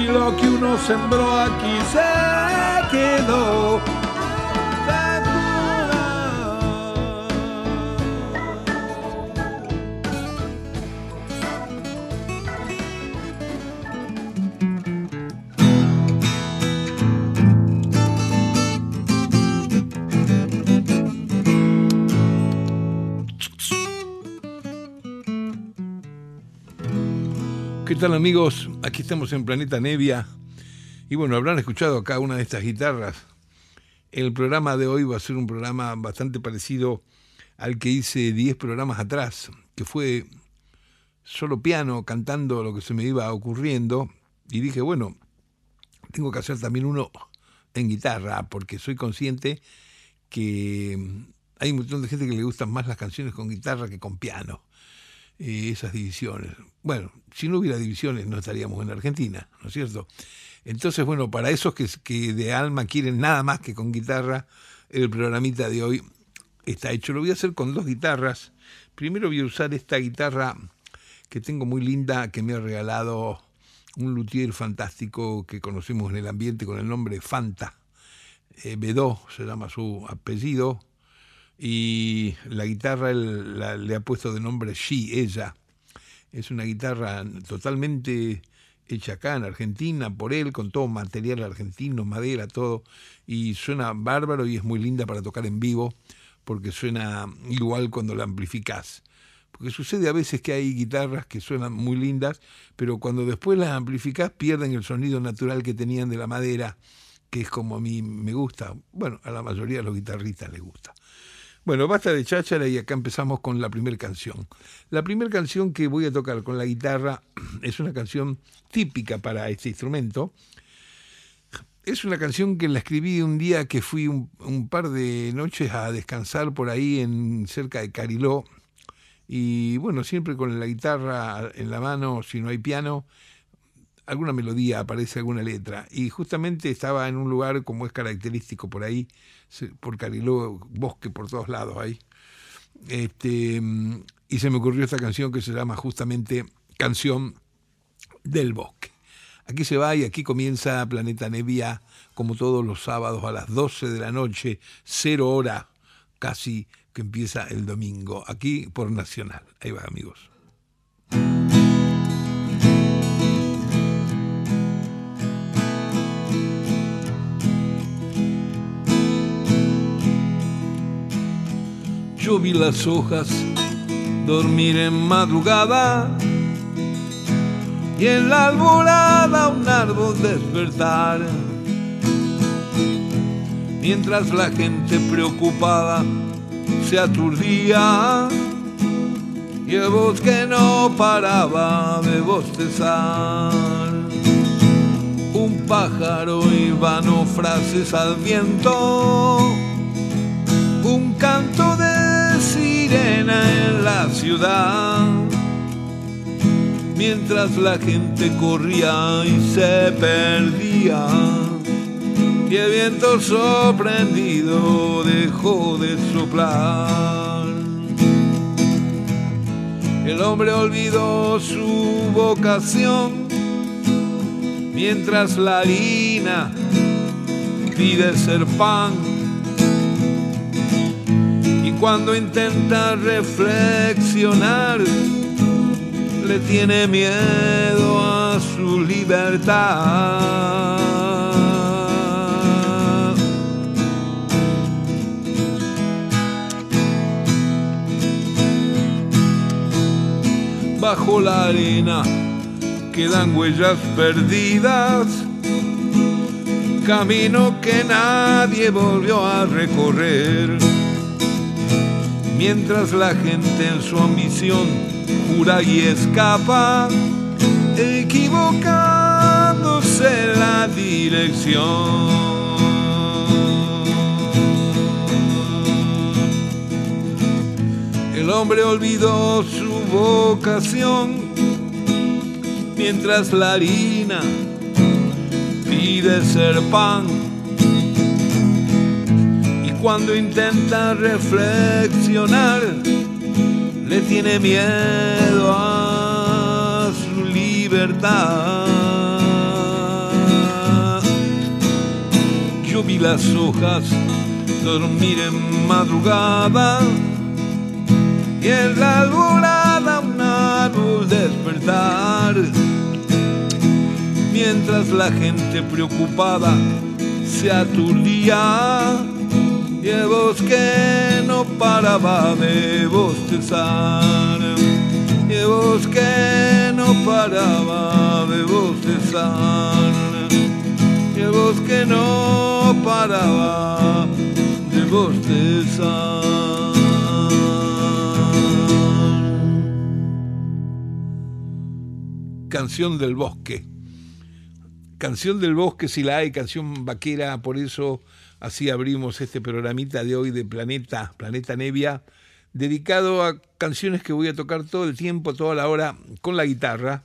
si lo que uno sembró aquí se quedó. ¿Qué tal amigos? Aquí estamos en Planeta Nevia. Y bueno, habrán escuchado acá una de estas guitarras. El programa de hoy va a ser un programa bastante parecido al que hice 10 programas atrás, que fue solo piano cantando lo que se me iba ocurriendo. Y dije, bueno, tengo que hacer también uno en guitarra, porque soy consciente que hay un montón de gente que le gustan más las canciones con guitarra que con piano. Eh, esas divisiones. Bueno, si no hubiera divisiones no estaríamos en Argentina, ¿no es cierto? Entonces, bueno, para esos que, que de alma quieren nada más que con guitarra, el programita de hoy está hecho. Lo voy a hacer con dos guitarras. Primero voy a usar esta guitarra que tengo muy linda, que me ha regalado un luthier fantástico que conocimos en el ambiente con el nombre Fanta. Eh, Bedó se llama su apellido y la guitarra le ha puesto de nombre She, ella. Es una guitarra totalmente hecha acá en Argentina por él, con todo material argentino, madera, todo, y suena bárbaro y es muy linda para tocar en vivo, porque suena igual cuando la amplificás. Porque sucede a veces que hay guitarras que suenan muy lindas, pero cuando después las amplificás pierden el sonido natural que tenían de la madera, que es como a mí me gusta. Bueno, a la mayoría de los guitarristas les gusta. Bueno, basta de cháchara y acá empezamos con la primera canción. La primera canción que voy a tocar con la guitarra es una canción típica para este instrumento. Es una canción que la escribí un día que fui un, par de noches a descansar por ahí en cerca de Cariló. Y bueno, siempre con la guitarra en la mano, si no hay piano, alguna melodía, aparece alguna letra. Y justamente estaba en un lugar como es característico por ahí, por Cariló, bosque por todos lados ahí. Este, y se me ocurrió esta canción que se llama justamente Canción del Bosque. Aquí se va y aquí comienza Planeta Nevia, como todos los sábados a las 12 de la noche, cero hora casi que empieza el domingo, aquí por Nacional. Ahí va, amigos. Yo vi las hojas dormir en madrugada y en la alborada un árbol despertar. Mientras la gente preocupada se aturdía y el bosque no paraba de bostezar. Un pájaro y vano frases al viento, un canto de en la ciudad, mientras la gente corría y se perdía, y el viento sorprendido dejó de soplar. El hombre olvidó su vocación, mientras la harina pide ser pan cuando intenta reflexionar, le tiene miedo a su libertad. Bajo la arena quedan huellas perdidas, camino que nadie volvió a recorrer mientras la gente en su ambición jura y escapa, equivocada dándose la dirección. El hombre olvidó su vocación mientras la harina pide ser pan. Cuando intenta reflexionar, le tiene miedo a su libertad. Yo vi las hojas dormir en madrugada y en la alborada un árbol despertar. Mientras la gente preocupada se aturdía y el bosque no paraba de bostezar. Y el bosque no paraba de bostezar. Y el bosque no paraba de bostezar. Canción del Bosque. Canción del Bosque, si la hay, canción vaquera, por eso así abrimos este programita de hoy de Planeta, Planeta Nevia, dedicado a canciones que voy a tocar todo el tiempo, toda la hora, con la guitarra.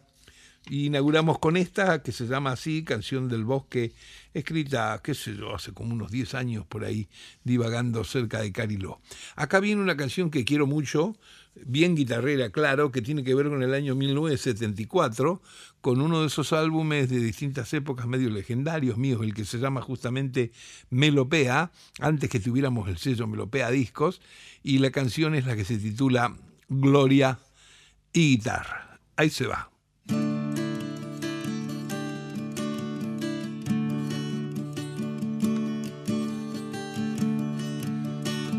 Y inauguramos con esta, que se llama así, Canción del Bosque, escrita, qué sé yo, hace como unos 10 años por ahí, divagando cerca de Cariló. Acá viene una canción que quiero mucho, bien guitarrera, claro, que tiene que ver con el año 1974, con uno de esos álbumes de distintas épocas medio legendarios míos, el que se llama justamente Melopea, antes que tuviéramos el sello Melopea Discos, y la canción es la que se titula Gloria y guitarra. Ahí se va.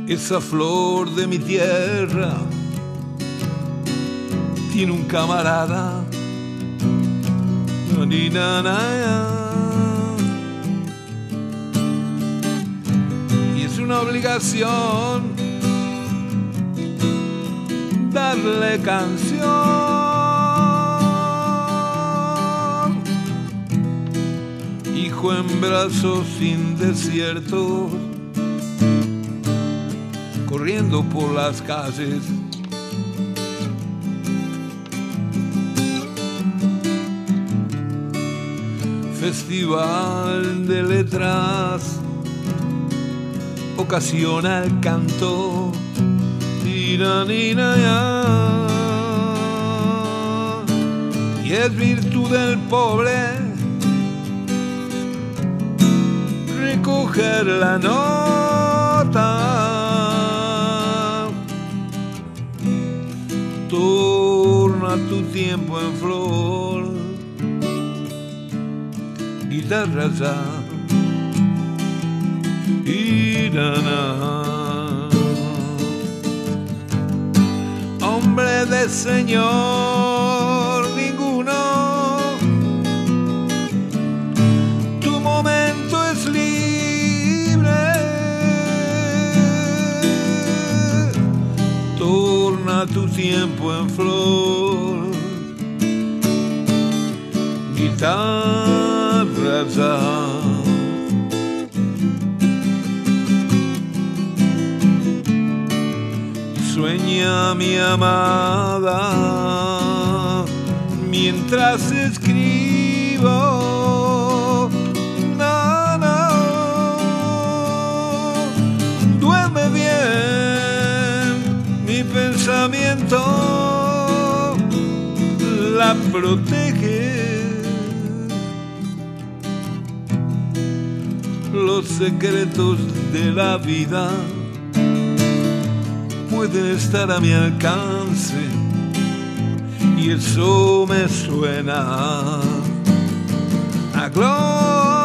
Esa flor de mi tierra tiene un camarada. Y es una obligación darle canción. Hijo en brazos sin desiertos, corriendo por las calles festival de letras ocasiona el canto y es virtud del pobre recoger la nota. Torna tu tiempo en flor guitarra ya y Hombre de Señor ninguno, tu momento es libre. Torna tu tiempo en flor. Guitarra Sueña mi amada mientras escribo. No. Duerme bien mi pensamiento, la protege secretos de la vida pueden estar a mi alcance y eso me suena a gloria.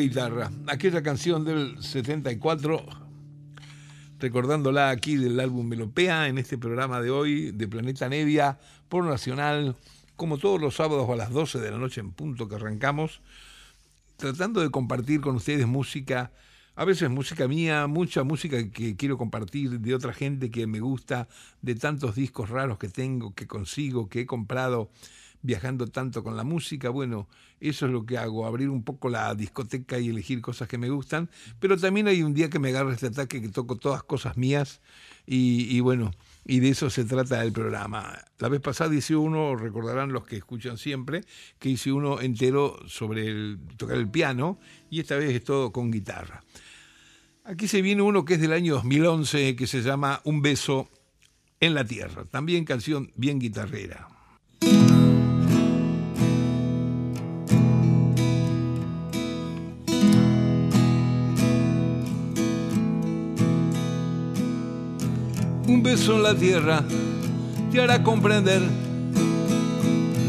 Guitarra, aquella canción del 74, recordándola aquí del álbum Melopea en este programa de hoy de Planeta Nevia por Nacional, como todos los sábados a las 12 de la noche en punto que arrancamos, tratando de compartir con ustedes música, a veces música mía, mucha música que quiero compartir de otra gente que me gusta, de tantos discos raros que tengo, que consigo, que he comprado viajando tanto con la música. Bueno, eso es lo que hago, abrir un poco la discoteca y elegir cosas que me gustan. Pero también hay un día que me agarra este ataque que toco todas cosas mías y, bueno, y de eso se trata el programa. La vez pasada hice uno, recordarán los que escuchan siempre, que hice uno entero sobre el, tocar el piano y esta vez es todo con guitarra. Aquí se viene uno que es del año 2011 que se llama Un beso en la tierra, también canción bien guitarrera. En la tierra te hará comprender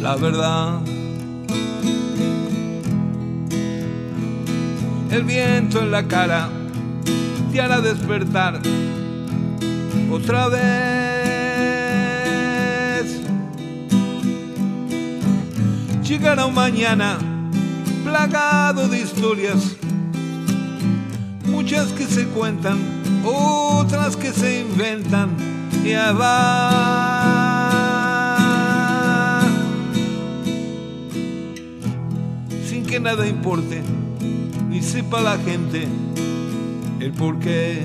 la verdad. El viento en la cara te hará despertar otra vez. Llegará un mañana plagado de historias, muchas que se cuentan otras que se inventan Sin que nada importe, ni sepa la gente el porqué.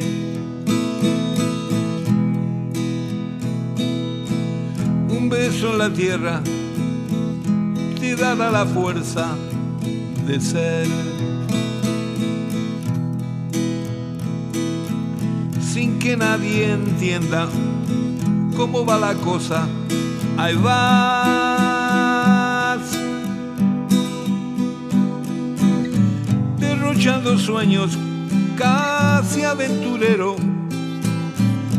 Un beso en la tierra te dará la fuerza de ser. Sin que nadie entienda cómo va la cosa. Ahí vas, derrochando sueños, casi aventurero,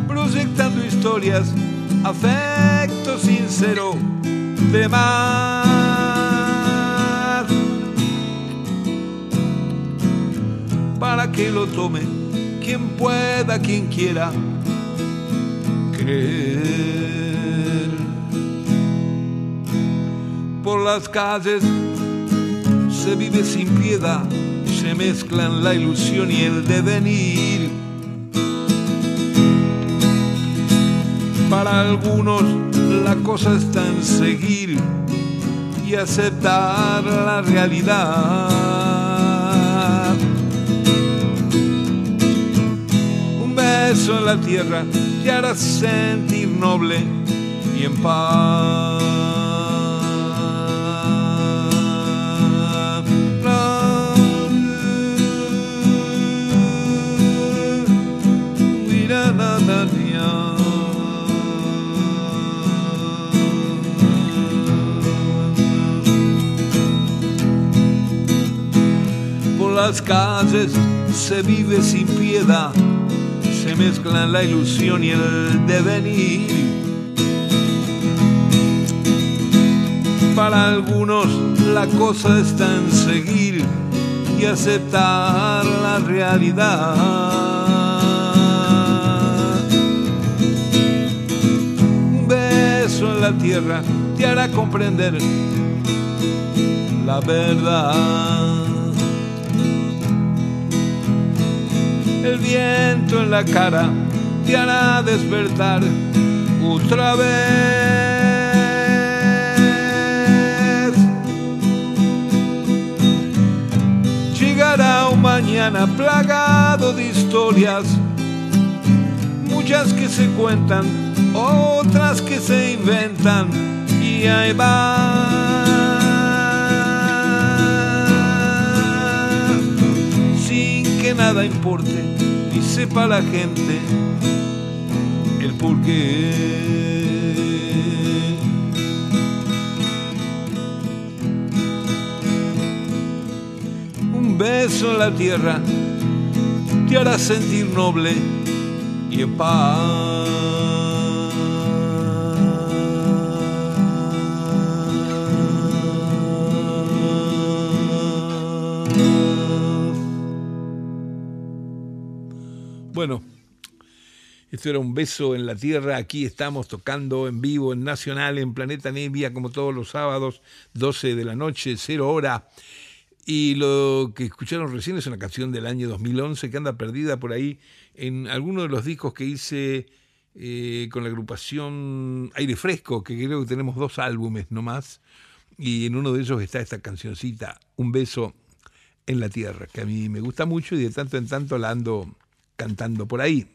proyectando historias, afecto sincero, de más. Para que lo tome quien pueda, quien quiera creer. Por las calles se vive sin piedad, se mezclan la ilusión y el devenir. Para algunos la cosa está en seguir y aceptar la realidad en la tierra te hará sentir noble y en paz. Por las calles se vive sin piedad mezclan la ilusión y el devenir. Para algunos la cosa está en seguir y aceptar la realidad. Un beso en la tierra te hará comprender la verdad. El viento en la cara te hará despertar otra vez. Llegará un mañana plagado de historias, muchas que se cuentan, otras que se inventan, y ahí va. nada importe y sepa la gente el porqué. Un beso en la tierra te hará sentir noble y en paz. Era un beso en la tierra. Aquí estamos tocando en vivo en Nacional, en Planeta Nevia, como todos los sábados, 12 de la noche, cero hora. Y lo que escucharon recién es una canción del año 2011 que anda perdida por ahí en alguno de los discos que hice eh, con la agrupación Aire Fresco, que creo que tenemos dos álbumes nomás. Y en uno de ellos está esta cancioncita, Un beso en la tierra, que a mí me gusta mucho y de tanto en tanto la ando cantando por ahí.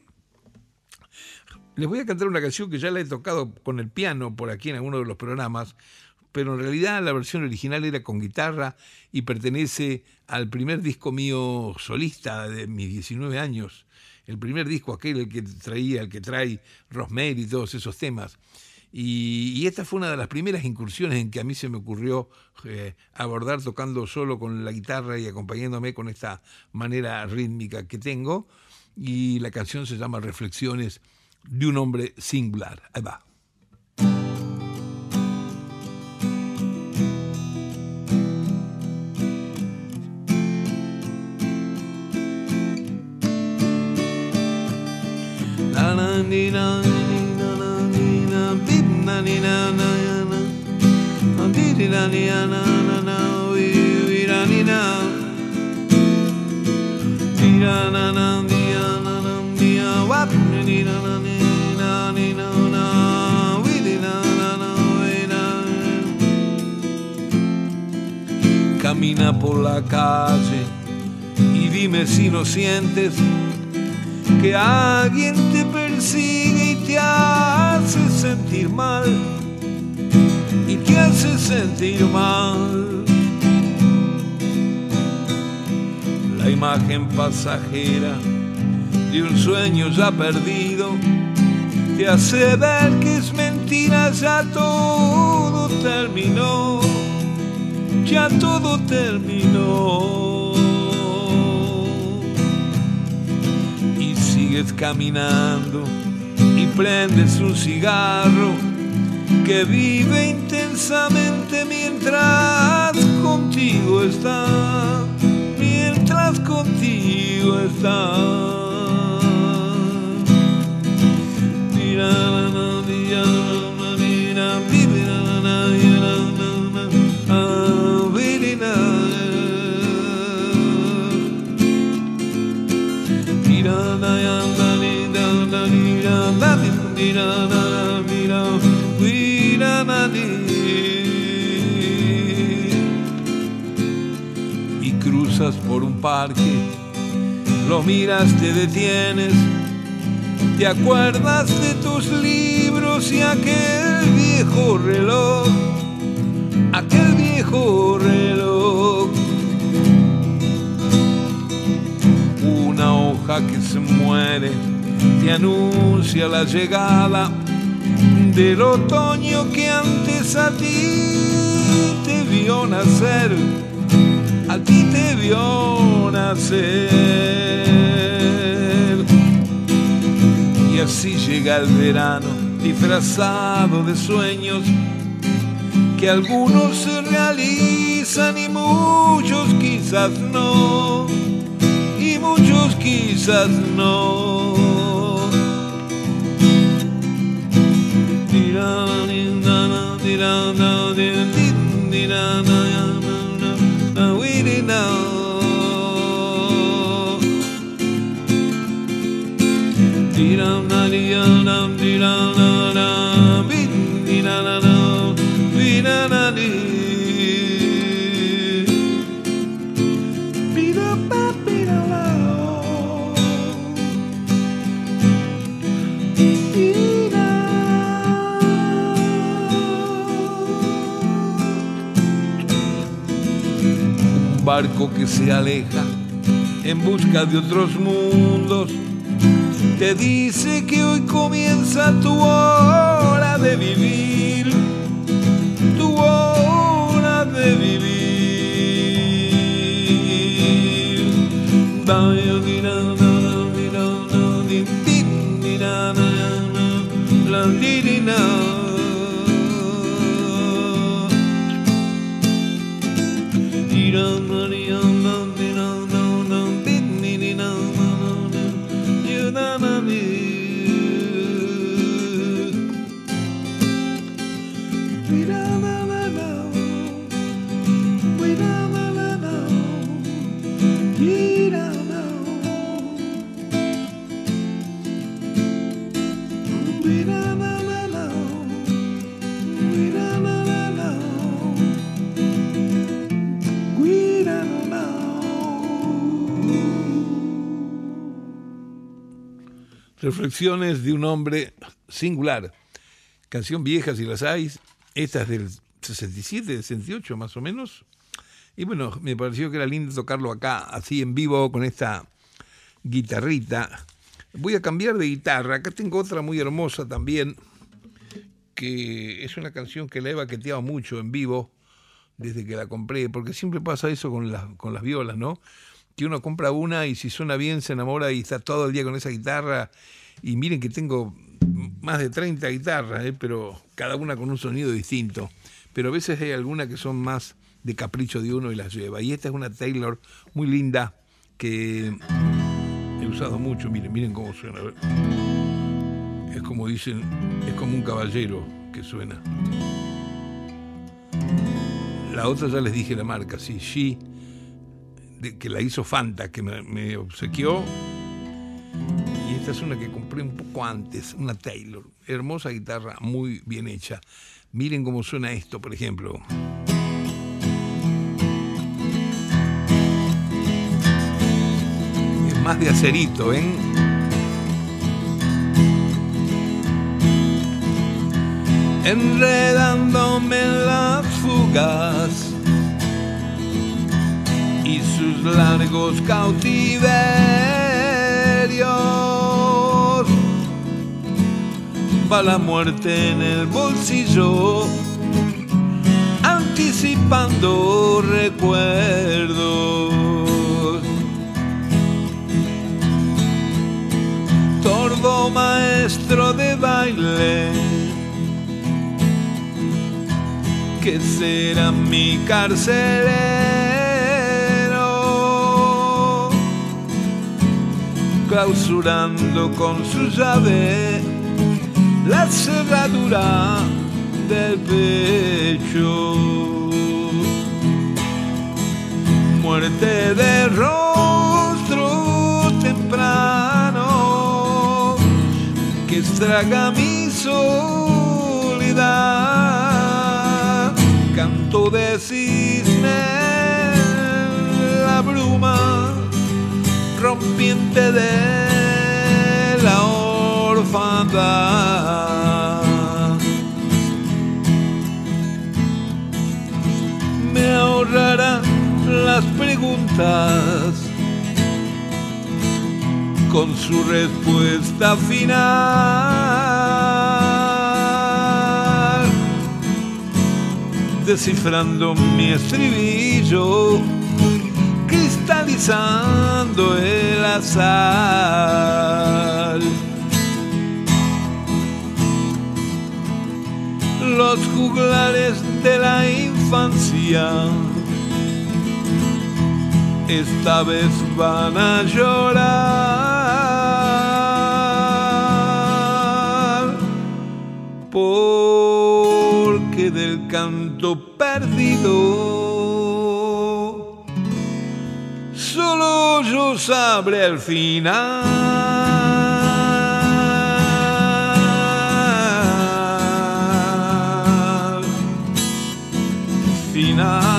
Les voy a cantar una canción que ya la he tocado con el piano por aquí en alguno de los programas, pero en realidad la versión original era con guitarra y pertenece al primer disco mío solista de mis 19 años. El primer disco aquel el que traía, el que trae Rosemary y todos esos temas. Y, esta fue una de las primeras incursiones en que a mí se me ocurrió eh, abordar tocando solo con la guitarra y acompañándome con esta manera rítmica que tengo. Y la canción se llama Reflexiones de un hombre singular. Ahí va. Camina por la calle y dime si no sientes que alguien te persigue y te hace sentir mal y te hace sentir mal. La imagen pasajera de un sueño ya perdido te hace ver que es mentira, ya todo terminó ya todo terminó. Y sigues caminando y prendes un cigarro que vive intensamente mientras contigo está, mientras contigo está. Y cruzas por un parque, lo miras, te detienes, te acuerdas de tus libros y aquel viejo reloj, aquel viejo reloj. Una hoja que se muere anuncia la llegada del otoño que antes a ti te vio nacer, a ti te vio nacer. Y así llega el verano disfrazado de sueños que algunos se realizan y muchos quizás no, y muchos quizás no. Dum dum dee dum dee dum dum dum dum dee dum. Barco que se aleja en busca de otros mundos. Te dice que hoy comienza tu hora de vivir, tu hora de vivir. Reflexiones de un hombre singular. Canción vieja si las hay. Esta es del 67, 68 más o menos. Y bueno, me pareció que era lindo tocarlo acá, así en vivo, con esta guitarrita. Voy a cambiar de guitarra. Acá tengo otra muy hermosa también, que es una canción que la he baqueteado mucho en vivo desde que la compré, porque siempre pasa eso con, con las violas, ¿no? Que uno compra una y si suena bien se enamora y está todo el día con esa guitarra. Y miren que tengo más de 30 guitarras, ¿eh? pero cada una con un sonido distinto. Pero a veces hay algunas que son más de capricho de uno y las lleva. Y esta es una Taylor muy linda que he usado mucho. Miren, miren cómo suena. Es como dicen, es como un caballero que suena. La otra ya les dije la marca, sí, She que la hizo Fanta, que me, obsequió. Y esta es una que compré un poco antes, una Taylor. Hermosa guitarra, muy bien hecha. Miren cómo suena esto, por ejemplo. Es más de acerito, ¿ven? Enredándome en las fugas y sus largos cautiverios. Va la muerte en el bolsillo, anticipando recuerdos. Tordo maestro de baile, que será mi carcelero clausurando con su llave la cerradura del pecho. Muerte de rostro temprano que estraga mi soledad. Canto de cisne rompiente de la orfandad. Me ahorrará las preguntas con su respuesta final, descifrando mi estribillo cristalizando el azar. Los juglares de la infancia esta vez van a llorar porque del canto perdido yo sabré el final. Final.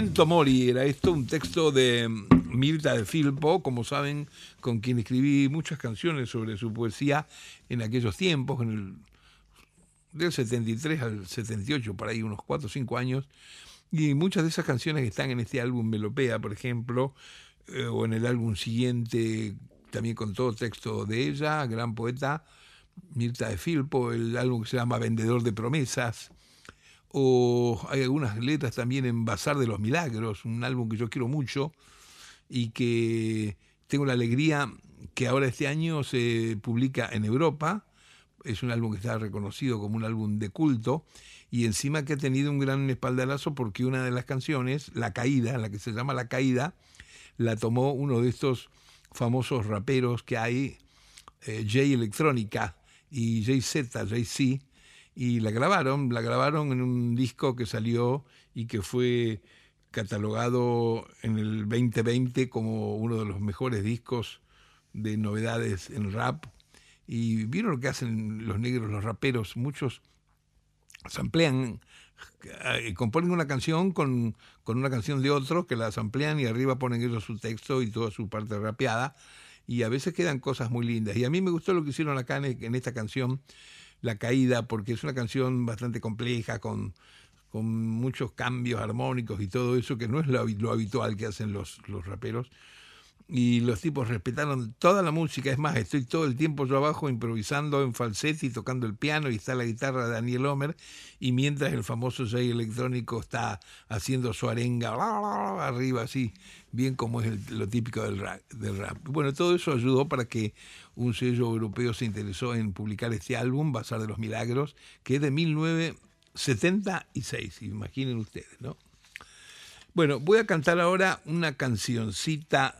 Memento Mori era esto, un texto de Mirta de Filpo, como saben, con quien escribí muchas canciones sobre su poesía en aquellos tiempos, en el, del 73 al 78, por ahí unos 4 o 5 años, y muchas de esas canciones que están en este álbum Melopea, por ejemplo, eh, o en el álbum siguiente, también con todo texto de ella, gran poeta, Mirta de Filpo, el álbum que se llama Vendedor de Promesas, o hay algunas letras también en Bazar de los Milagros, un álbum que yo quiero mucho y que tengo la alegría que ahora este año se publica en Europa. Es un álbum que está reconocido como un álbum de culto y encima que ha tenido un gran espaldarazo porque una de las canciones, La Caída, la que se llama La Caída, la tomó uno de estos famosos raperos que hay, eh, J Electrónica y Jay Z, Jay Z, y la grabaron, la grabaron en un disco que salió y que fue catalogado en el 2020 como uno de los mejores discos de novedades en rap. Y vieron lo que hacen los negros, los raperos, muchos samplean, eh, componen una canción con, con una canción de otro que la samplean y arriba ponen ellos su texto y toda su parte rapeada. Y a veces quedan cosas muy lindas. Y a mí me gustó lo que hicieron acá en esta canción, La Caída, porque es una canción bastante compleja, con, con muchos cambios armónicos y todo eso, que no es lo, lo habitual que hacen los, los raperos y los tipos respetaron toda la música. Es más, estoy todo el tiempo yo abajo improvisando en falsete y tocando el piano y está la guitarra de Daniel Homer y mientras el famoso Jay electrónico está haciendo su arenga arriba así, bien como es lo típico del rap, del rap. Bueno, todo eso ayudó para que un sello europeo se interesó en publicar este álbum, Bazar de los Milagros, que es de 1976, imaginen ustedes, ¿no? Bueno, voy a cantar ahora una cancioncita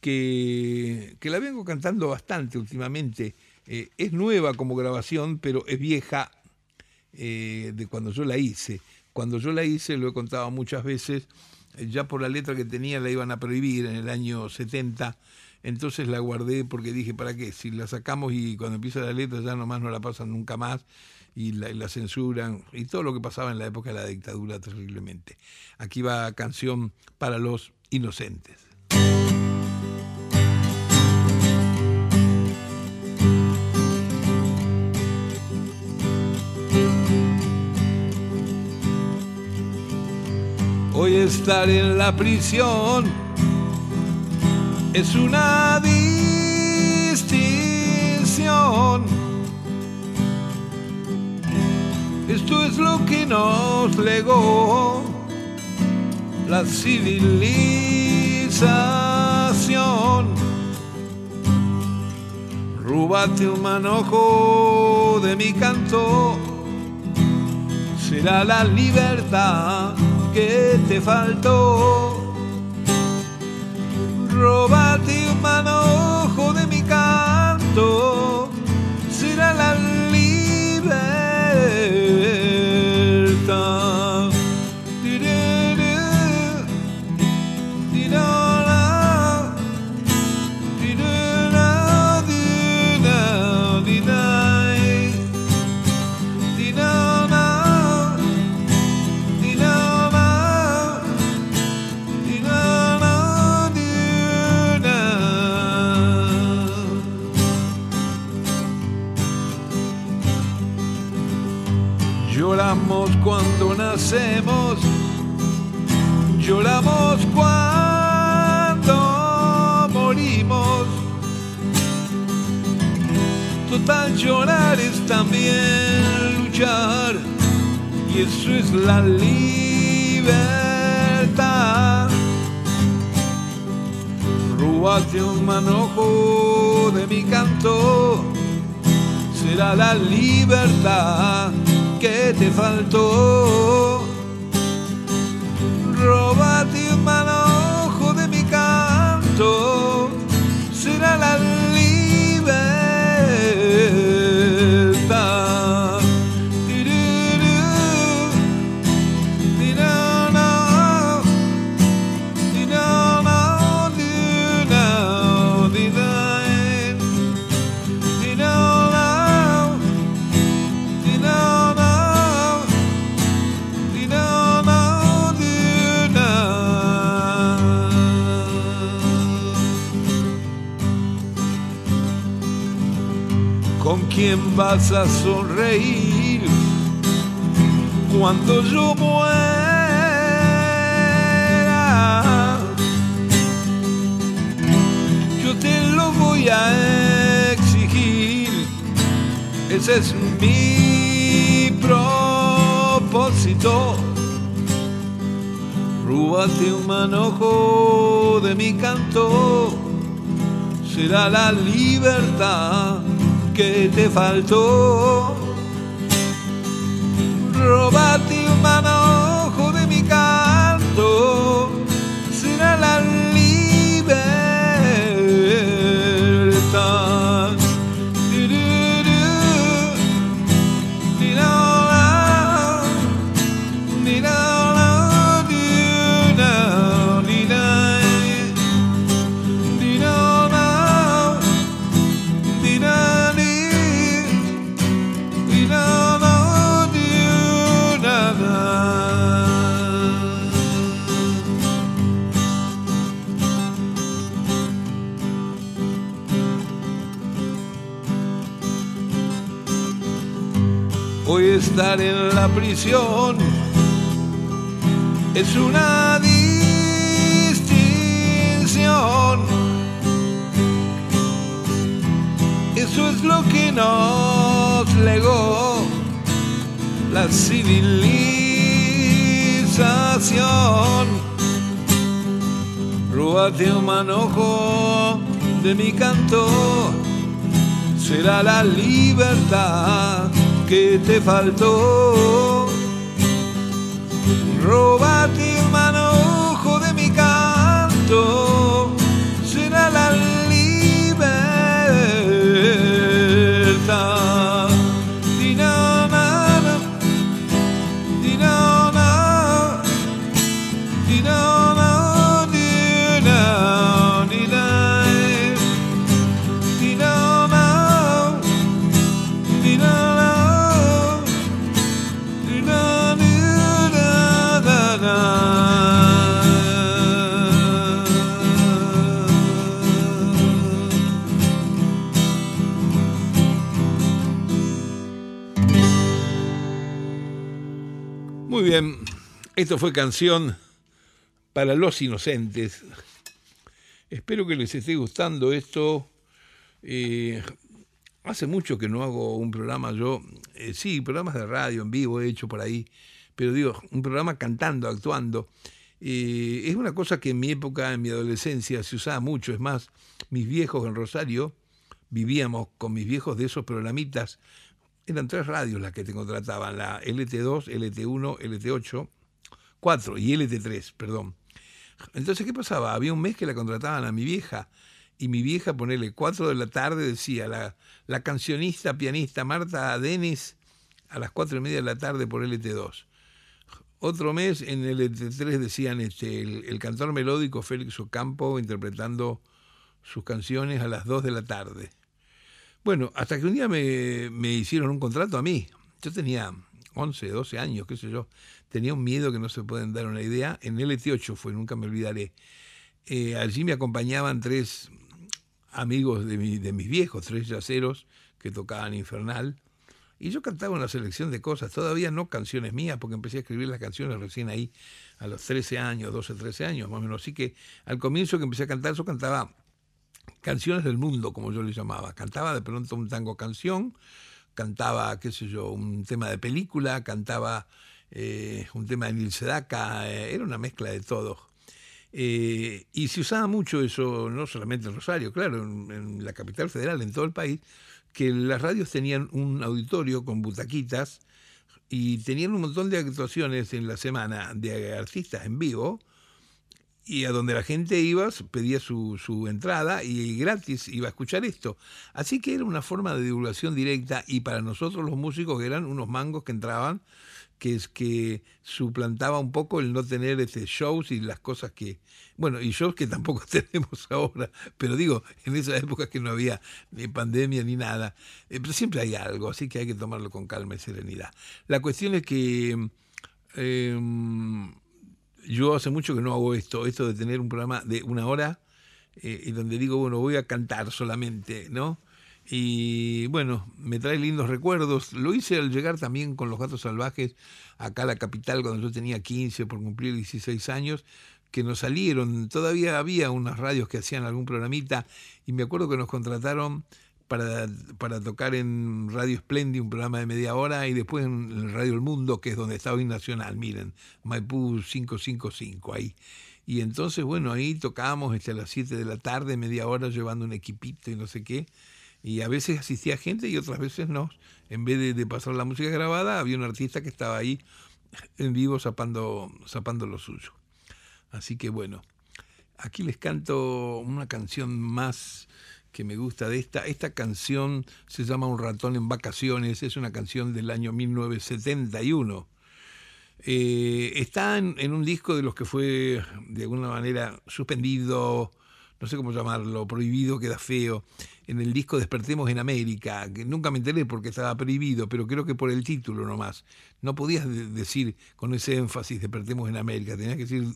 que, la vengo cantando bastante últimamente. Eh, es nueva como grabación, pero es vieja eh, de cuando yo la hice. Cuando yo la hice, lo he contado muchas veces, eh, ya por la letra que tenía la iban a prohibir en el año 70, entonces la guardé porque dije, ¿para qué? Si la sacamos y cuando empieza la letra ya nomás no la pasan nunca más y la, y la censuran y todo lo que pasaba en la época de la dictadura terriblemente. Aquí va canción para los inocentes. Estar en la prisión es una distinción. Esto es lo que nos legó la civilización. Rúbate un manojo de mi canto, será la libertad que te faltó. Robate un manojo de mi canto, será la cuando nacemos, lloramos cuando morimos. Total llorar es también luchar y eso es la libertad. Rúbate un manojo de mi canto, será la libertad que te faltó. Robate un manojo quién vas a sonreír cuando yo muera. Yo te lo voy a exigir, ese es mi propósito. Rúbate un manojo de mi canto, será la libertad que te faltó. Robate un manojo la prisión es una distinción. Eso es lo que nos legó la civilización. Rúbate un manojo de mi canto, será la libertad que te faltó. Róbate esto fue canción para los inocentes. Espero que les esté gustando esto. Eh, hace mucho que no hago un programa yo, eh, sí, programas de radio en vivo he hecho por ahí, pero digo, un programa cantando, actuando. Eh, es una cosa que en mi época, en mi adolescencia, se usaba mucho. Es más, mis viejos en Rosario vivíamos con mis viejos de esos programitas. Eran tres radios las que te contrataban, la LT2, LT1, LT8, 4 y LT3, perdón. Entonces, ¿qué pasaba? Había un mes que la contrataban a mi vieja y mi vieja, ponele 4 de la tarde, decía la, la cancionista, pianista Marta Denis a las 4 y media de la tarde por LT2. Otro mes en LT3 decían este, el, el cantor melódico Félix Ocampo interpretando sus canciones a las 2 de la tarde. Bueno, hasta que un día me, me hicieron un contrato a mí. Yo tenía 11, 12 años, qué sé yo. Tenía un miedo que no se pueden dar una idea. En LT8 fue, nunca me olvidaré. Eh, allí me acompañaban tres amigos de, mi, de mis viejos, tres yaceros que tocaban Infernal. Y yo cantaba una selección de cosas, todavía no canciones mías, porque empecé a escribir las canciones recién ahí, a los 13 años, 12, 13 años más o menos. Así que al comienzo que empecé a cantar, yo cantaba canciones del mundo, como yo le llamaba. Cantaba de pronto un tango canción, cantaba, qué sé yo, un tema de película, cantaba eh, un tema de Nil Sedaka, eh, era una mezcla de todo. Eh, y se usaba mucho eso, no solamente en Rosario, claro, en, la capital federal, en todo el país, que las radios tenían un auditorio con butaquitas y tenían un montón de actuaciones en la semana de artistas en vivo y a donde la gente iba, pedía su, entrada y gratis iba a escuchar esto. Así que era una forma de divulgación directa y para nosotros los músicos eran unos mangos que entraban, que es que suplantaba un poco el no tener este shows y las cosas que, bueno, y shows que tampoco tenemos ahora, pero digo, en esa época que no había ni pandemia ni nada, eh, pero siempre hay algo, así que hay que tomarlo con calma y serenidad. La cuestión es que... Eh, yo hace mucho que no hago esto, esto de tener un programa de una hora eh, y donde digo, bueno, voy a cantar solamente, ¿no? Y bueno, me trae lindos recuerdos. Lo hice al llegar también con los gatos salvajes acá a la capital cuando yo tenía 15 por cumplir 16 años, que nos salieron. Todavía había unas radios que hacían algún programita y me acuerdo que nos contrataron para, para tocar en Radio Splendid, un programa de media hora, y después en Radio El Mundo, que es donde está hoy Nacional, miren, Maipú 555, ahí. Y entonces, bueno, ahí tocábamos hasta las 7 de la tarde, media hora, llevando un equipito y no sé qué. Y a veces asistía gente y otras veces no. En vez de, de pasar la música grabada, había un artista que estaba ahí en vivo zapando, zapando lo suyo. Así que bueno, aquí les canto una canción más que me gusta de esta. Esta canción se llama Un ratón en vacaciones, es una canción del año 1971. Eh, está en, en, un disco de los que fue de alguna manera suspendido, no sé cómo llamarlo, prohibido, queda feo, en el disco Despertemos en América, que nunca me enteré porque estaba prohibido, pero creo que por el título nomás. No podías decir con ese énfasis Despertemos en América, tenías que decir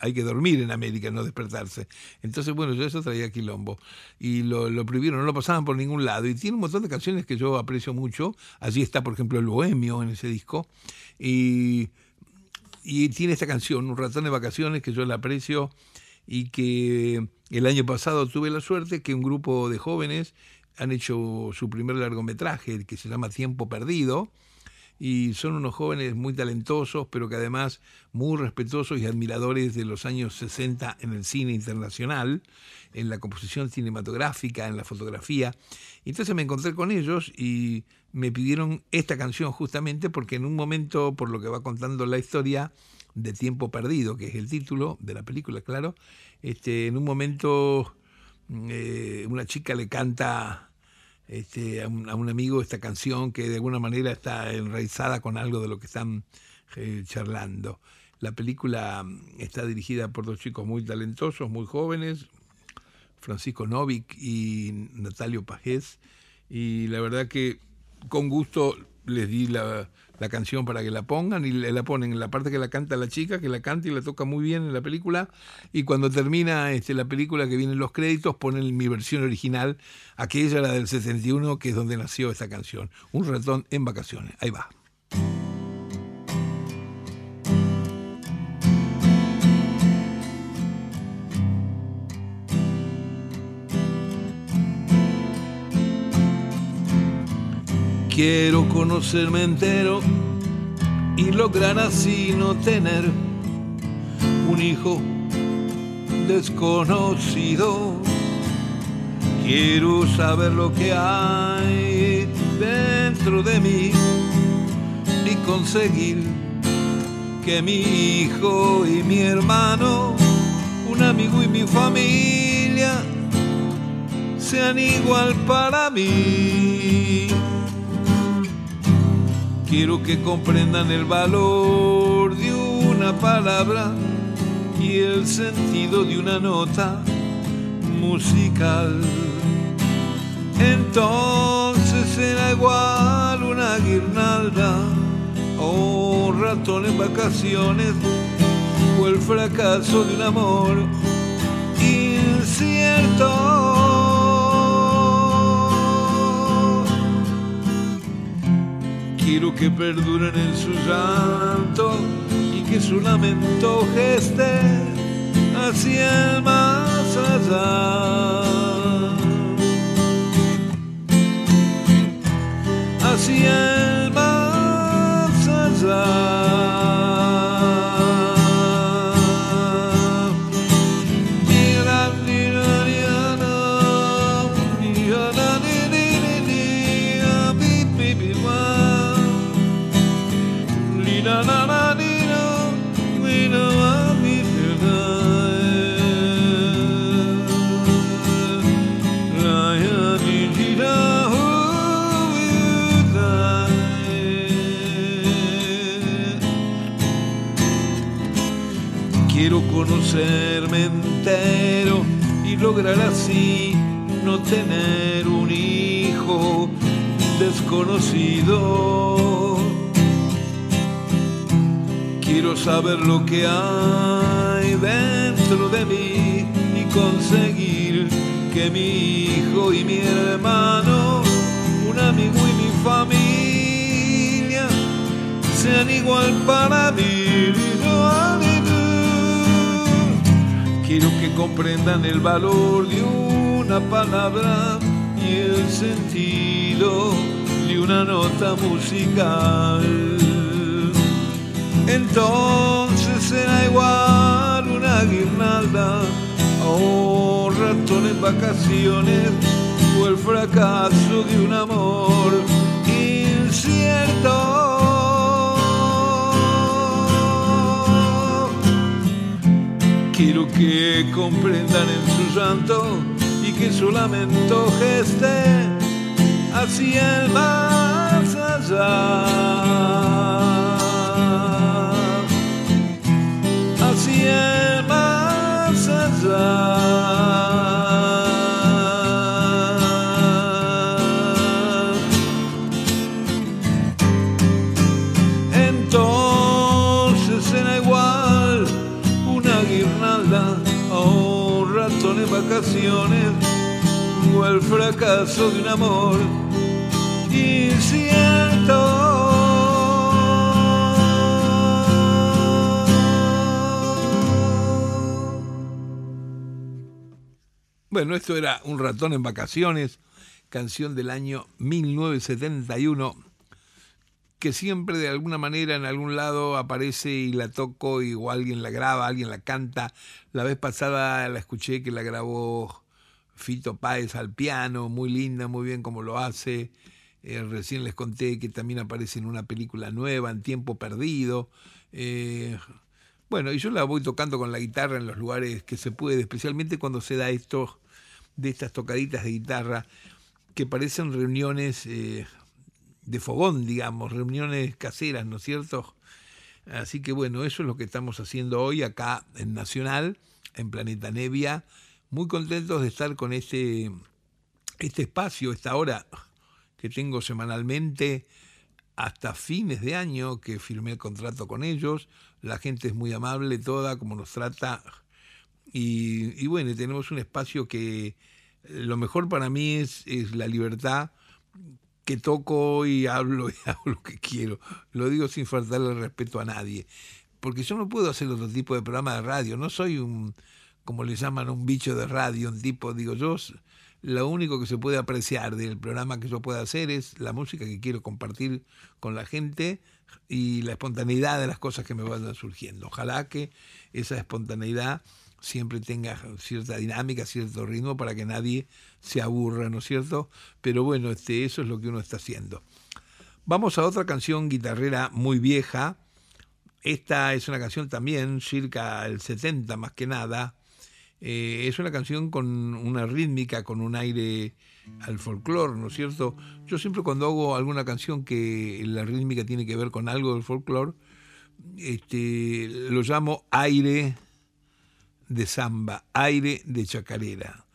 hay que dormir en América, no despertarse. Entonces, bueno, yo eso traía quilombo. Y lo, prohibieron, no lo pasaban por ningún lado. Y tiene un montón de canciones que yo aprecio mucho. Allí está, por ejemplo, El Bohemio en ese disco. Y, y tiene esta canción, Un ratón de vacaciones, que yo la aprecio y que el año pasado tuve la suerte que un grupo de jóvenes han hecho su primer largometraje que se llama Tiempo Perdido y son unos jóvenes muy talentosos, pero que además muy respetuosos y admiradores de los años 60 en el cine internacional, en la composición cinematográfica, en la fotografía. Entonces me encontré con ellos y me pidieron esta canción justamente porque en un momento, por lo que va contando la historia, de Tiempo Perdido, que es el título de la película, claro, este, en un momento eh, una chica le canta este, a, un, amigo esta canción que de alguna manera está enraizada con algo de lo que están eh, charlando. La película mm, está dirigida por dos chicos muy talentosos, muy jóvenes, Francisco Novik y Natalio Pajés, y la verdad que con gusto les di la, la canción para que la pongan y la ponen en la parte que la canta la chica, que la canta y la toca muy bien en la película. Y cuando termina este, la película, que vienen los créditos, ponen mi versión original, aquella, la del 71, que es donde nació esta canción. Un ratón en vacaciones. Ahí va. Quiero conocerme entero y lograr así no tener un hijo desconocido. Quiero saber lo que hay dentro de mí y conseguir que mi hijo y mi hermano, un amigo y mi familia sean igual para mí. Quiero que comprendan el valor de una palabra y el sentido de una nota musical. Entonces será igual una guirnalda o un ratón en vacaciones o el fracaso de un amor incierto. Quiero que perduren en su llanto y que su lamento geste hacia el más allá. Hacia el más allá. Conocerme entero y lograr así no tener un hijo desconocido. Quiero saber lo que hay dentro de mí y conseguir que mi hijo y mi hermano, un amigo y mi familia sean igual para mí. Quiero que comprendan el valor de una palabra y el sentido de una nota musical. Entonces será igual una guirnalda o un ratón en vacaciones o el fracaso de un amor incierto. Quiero que comprendan en su llanto y que su lamento geste hacia el más allá. Hacia el más allá. Vacaciones o el fracaso de un amor incierto. Bueno, esto era Un ratón en vacaciones, canción del año 1971, que siempre de alguna manera en algún lado aparece y la toco y o alguien la graba, alguien la canta. La vez pasada la escuché que la grabó Fito Páez al piano, muy linda, muy bien como lo hace. Eh, recién les conté que también aparece en una película nueva, en Tiempo Perdido. Eh, bueno, y yo la voy tocando con la guitarra en los lugares que se puede, especialmente cuando se da esto de estas tocaditas de guitarra que parecen reuniones eh, de fogón, digamos, reuniones caseras, ¿no es cierto? Así que bueno, eso es lo que estamos haciendo hoy acá en Nacional, en Planeta Nevia. Muy contentos de estar con este, este espacio, esta hora que tengo semanalmente hasta fines de año que firmé el contrato con ellos. La gente es muy amable toda, como nos trata y, bueno, tenemos un espacio que lo mejor para mí es, es la libertad que toco y hablo y hago lo que quiero. Lo digo sin faltarle respeto a nadie. Porque yo no puedo hacer otro tipo de programa de radio. No soy un, como le llaman, un bicho de radio, un tipo, digo yo, lo único que se puede apreciar del programa que yo pueda hacer es la música que quiero compartir con la gente y la espontaneidad de las cosas que me vayan surgiendo. Ojalá que esa espontaneidad siempre tenga cierta dinámica, cierto ritmo para que nadie se aburra, ¿no es cierto? Pero bueno, este, eso es lo que uno está haciendo. Vamos a otra canción guitarrera muy vieja. Esta es una canción también, circa el 70 más que nada. Eh, es una canción con una rítmica, con un aire al folclore, ¿no es cierto? Yo siempre cuando hago alguna canción que la rítmica tiene que ver con algo del folclore, este, lo llamo aire de samba, aire de chacarera.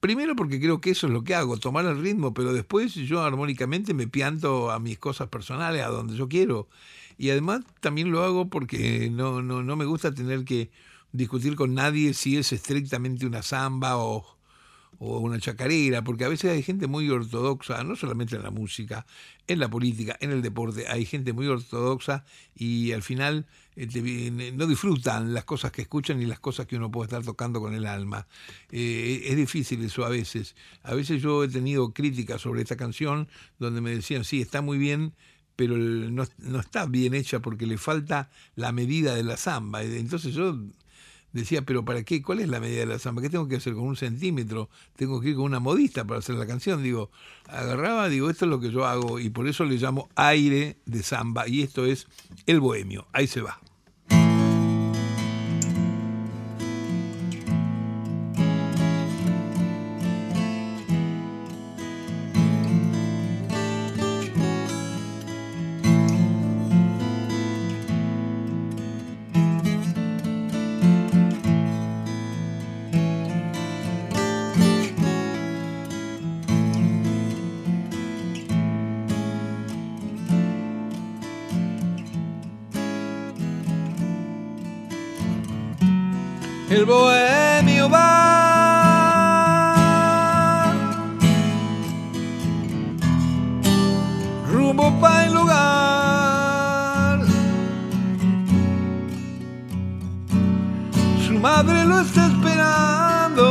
Primero porque creo que eso es lo que hago, tomar el ritmo, pero después yo armónicamente me pianto a mis cosas personales, a donde yo quiero. Y además también lo hago porque no, no, no me gusta tener que discutir con nadie si es estrictamente una samba o, o una chacarera, porque a veces hay gente muy ortodoxa, no solamente en la música, en la política, en el deporte, hay gente muy ortodoxa y al final no disfrutan las cosas que escuchan y las cosas que uno puede estar tocando con el alma. Eh, es difícil eso a veces. A veces yo he tenido críticas sobre esta canción donde me decían, sí, está muy bien, pero no, no está bien hecha porque le falta la medida de la samba. Entonces yo decía, pero ¿para qué? ¿Cuál es la medida de la samba? ¿Qué tengo que hacer con un centímetro? Tengo que ir con una modista para hacer la canción. Digo, agarraba, digo, esto es lo que yo hago y por eso le llamo aire de samba y esto es el bohemio. Ahí se va. El bohemio va rumbo para el lugar. Su madre lo está esperando.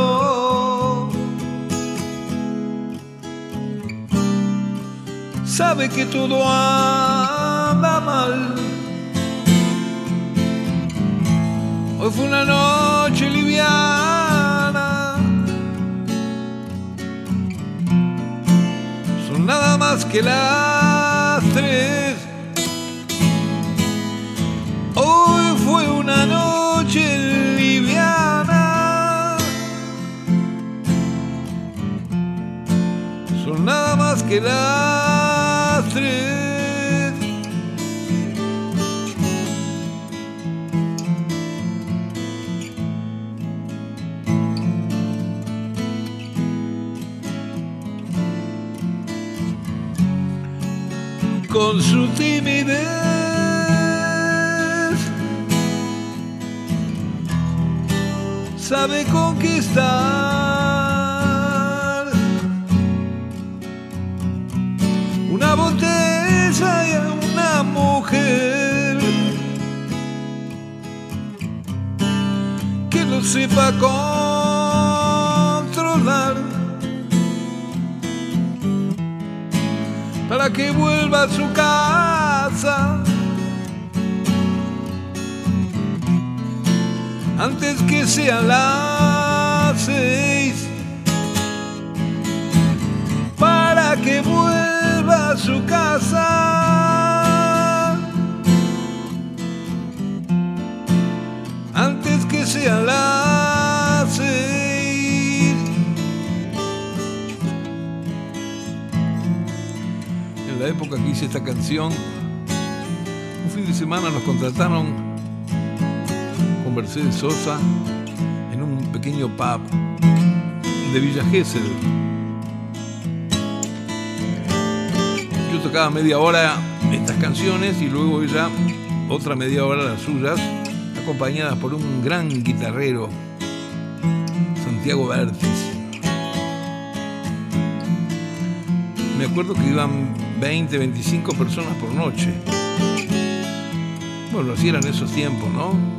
Sabe que todo anda mal Hoy fue una noche liviana. Son nada más que las tres. Hoy fue una noche liviana. Son nada más que las con su timidez. sabe conquistar. Una botella y a una mujer que lo sepa controlar. Que vuelva a su casa. Antes que sean las seis, para que vuelva a su casa, época que hice esta canción, un fin de semana nos contrataron Mercedes Sosa en un pequeño pub de Villa Gesell. Yo tocaba media hora estas canciones y luego ella otra media hora las suyas, acompañadas por un gran guitarrero, Santiago Vértiz. Me acuerdo que iban 20, 25 personas por noche. Bueno, así eran esos tiempos, ¿no?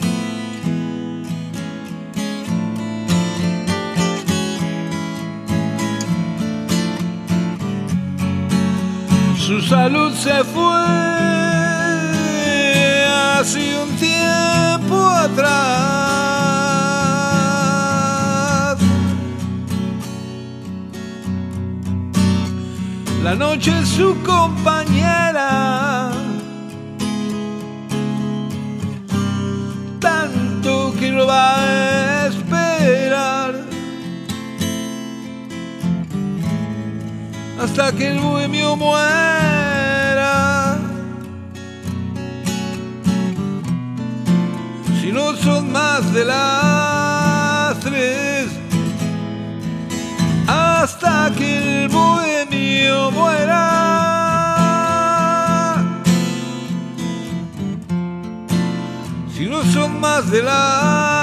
su salud se fue hace un tiempo atrás. La noche es su compañera. Tanto que lo va a esperar. Hasta que el bohemio muera. son más de las tres hasta que el bohemio Si no son más de las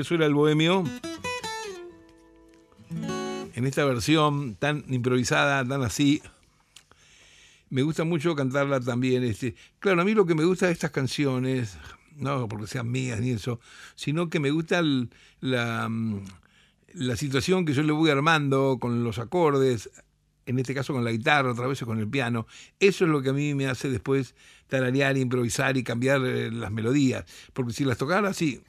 eso era el bohemio. En esta versión tan improvisada, tan así. Me gusta mucho cantarla también. Este. Claro, a mí lo que me gusta de estas canciones, no porque sean mías ni eso, sino que me gusta la, mm, la situación que yo le voy armando con los acordes, en este caso con la guitarra, otra vez con el piano. Eso es lo que a mí me hace después tararear, improvisar y cambiar eh, las melodías. Porque si las tocara así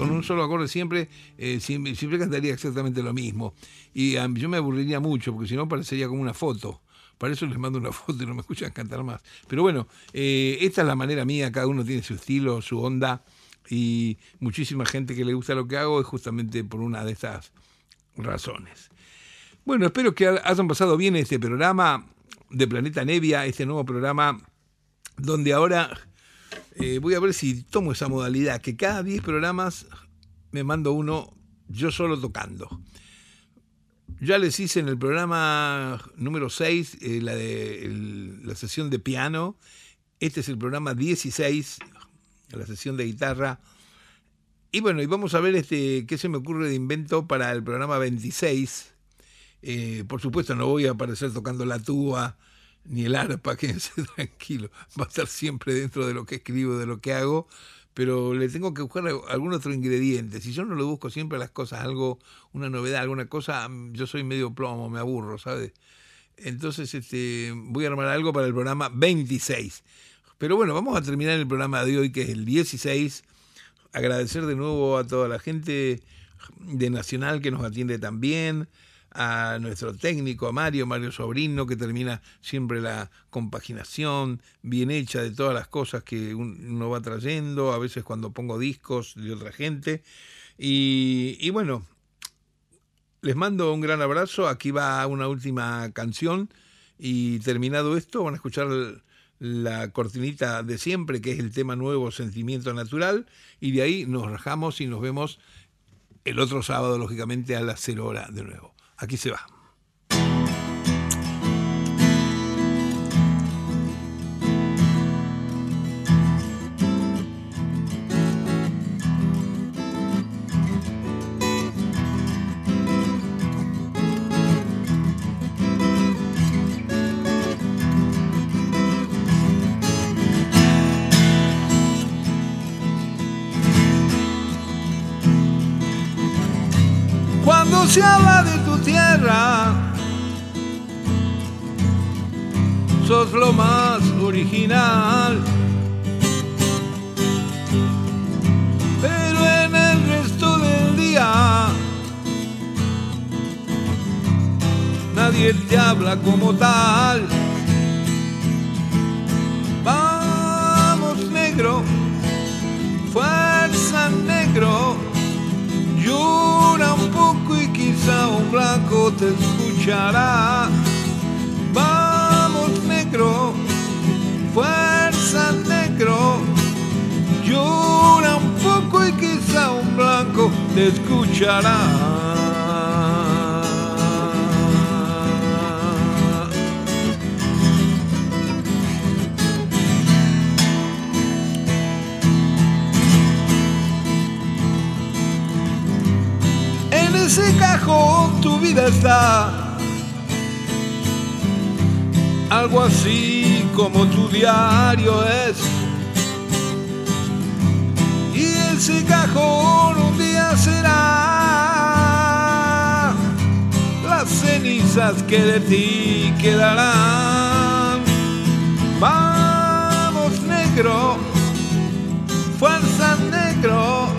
con un solo acorde siempre, eh, siempre, cantaría exactamente lo mismo. Y yo me aburriría mucho, porque si no parecería como una foto. Para eso les mando una foto y no me escuchan cantar más. Pero bueno, eh, esta es la manera mía, cada uno tiene su estilo, su onda, y muchísima gente que le gusta lo que hago es justamente por una de estas razones. Bueno, espero que hayan pasado bien este programa de Planeta Nevia, este nuevo programa donde ahora eh, voy a ver si tomo esa modalidad, que cada 10 programas me mando uno yo solo tocando. Ya les hice en el programa número 6 eh, la, de, la sesión de piano. Este es el programa 16 la sesión de guitarra. Y bueno, y vamos a ver este qué se me ocurre de invento para el programa 26. Eh, por supuesto, no voy a aparecer tocando la tuba ni el arpa, quédense tranquilo. Va a estar siempre dentro de lo que escribo, de lo que hago pero le tengo que buscar algún otro ingrediente. Si yo no lo busco siempre las cosas, algo, una novedad, alguna cosa, mm, yo soy medio plomo, me aburro, ¿sabes? Entonces este, voy a armar algo para el programa 26. Pero bueno, vamos a terminar el programa de hoy, que es el 16. Agradecer de nuevo a toda la gente de Nacional que nos atiende también a nuestro técnico, a Mario, Mario Sobrino, que termina siempre la compaginación bien hecha de todas las cosas que uno va trayendo, a veces cuando pongo discos de otra gente. Y, bueno, les mando un gran abrazo, aquí va una última canción y terminado esto van a escuchar la cortinita de siempre, que es el tema nuevo, Sentimiento Natural, y de ahí nos rajamos y nos vemos el otro sábado, lógicamente, a las 0 hora de nuevo. Aquí se va. Lo más original. Pero en el resto del día nadie te habla como tal. Vamos negro, fuerza negro Llora un poco y quizá un blanco te escuchará. Vamos fuerza negro. Llora un poco y quizá un blanco te escuchará. ese cajón tu vida está. Algo así como tu diario es. Y ese cajón un día será las cenizas que de ti quedarán. Vamos negro, fuerza negro,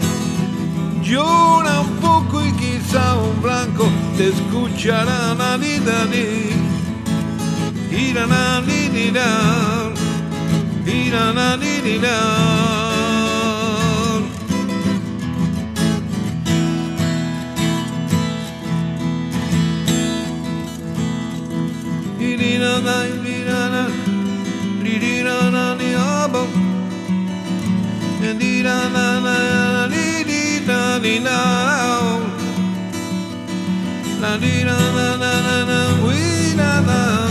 llora un poco y quizá un blanco te escuchará ni ni ira na ni ni da ira na ni ni da Irina na irina na irina na ni abo Irina na na irina ni na la di na na na na na we na na di na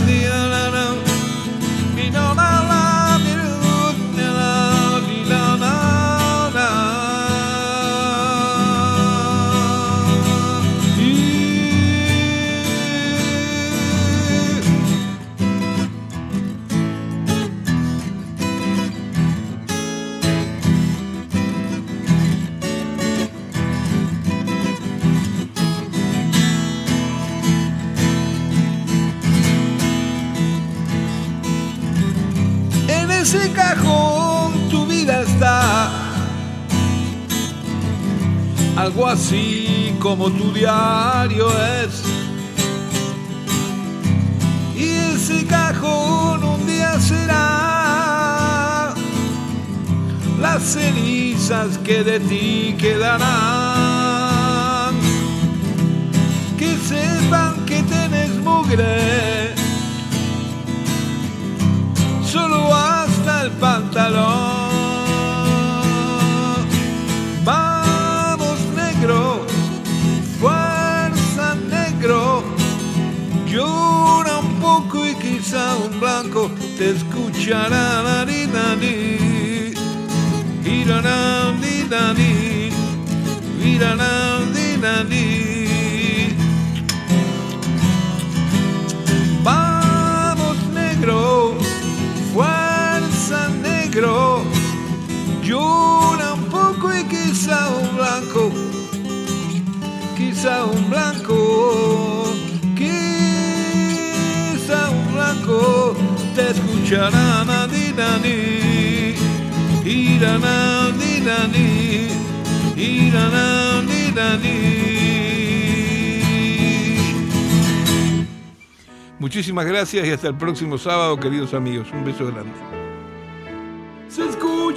cajón tu vida está algo así como tu diario es. Y ese cajón un día será las cenizas que de ti quedarán. Que sepan que tenés mugre solo hasta el pantalón. Vamos negro, fuerza negro, llora un poco y quizá un blanco te escuchará la dinani. Irana dinani, irana dinani. Llora un poco y quizá un blanco, quizá un blanco, quizá un blanco te escuchará nadinani, irana, dinani, irana, Muchísimas gracias y hasta el próximo sábado, queridos amigos. Un beso grande.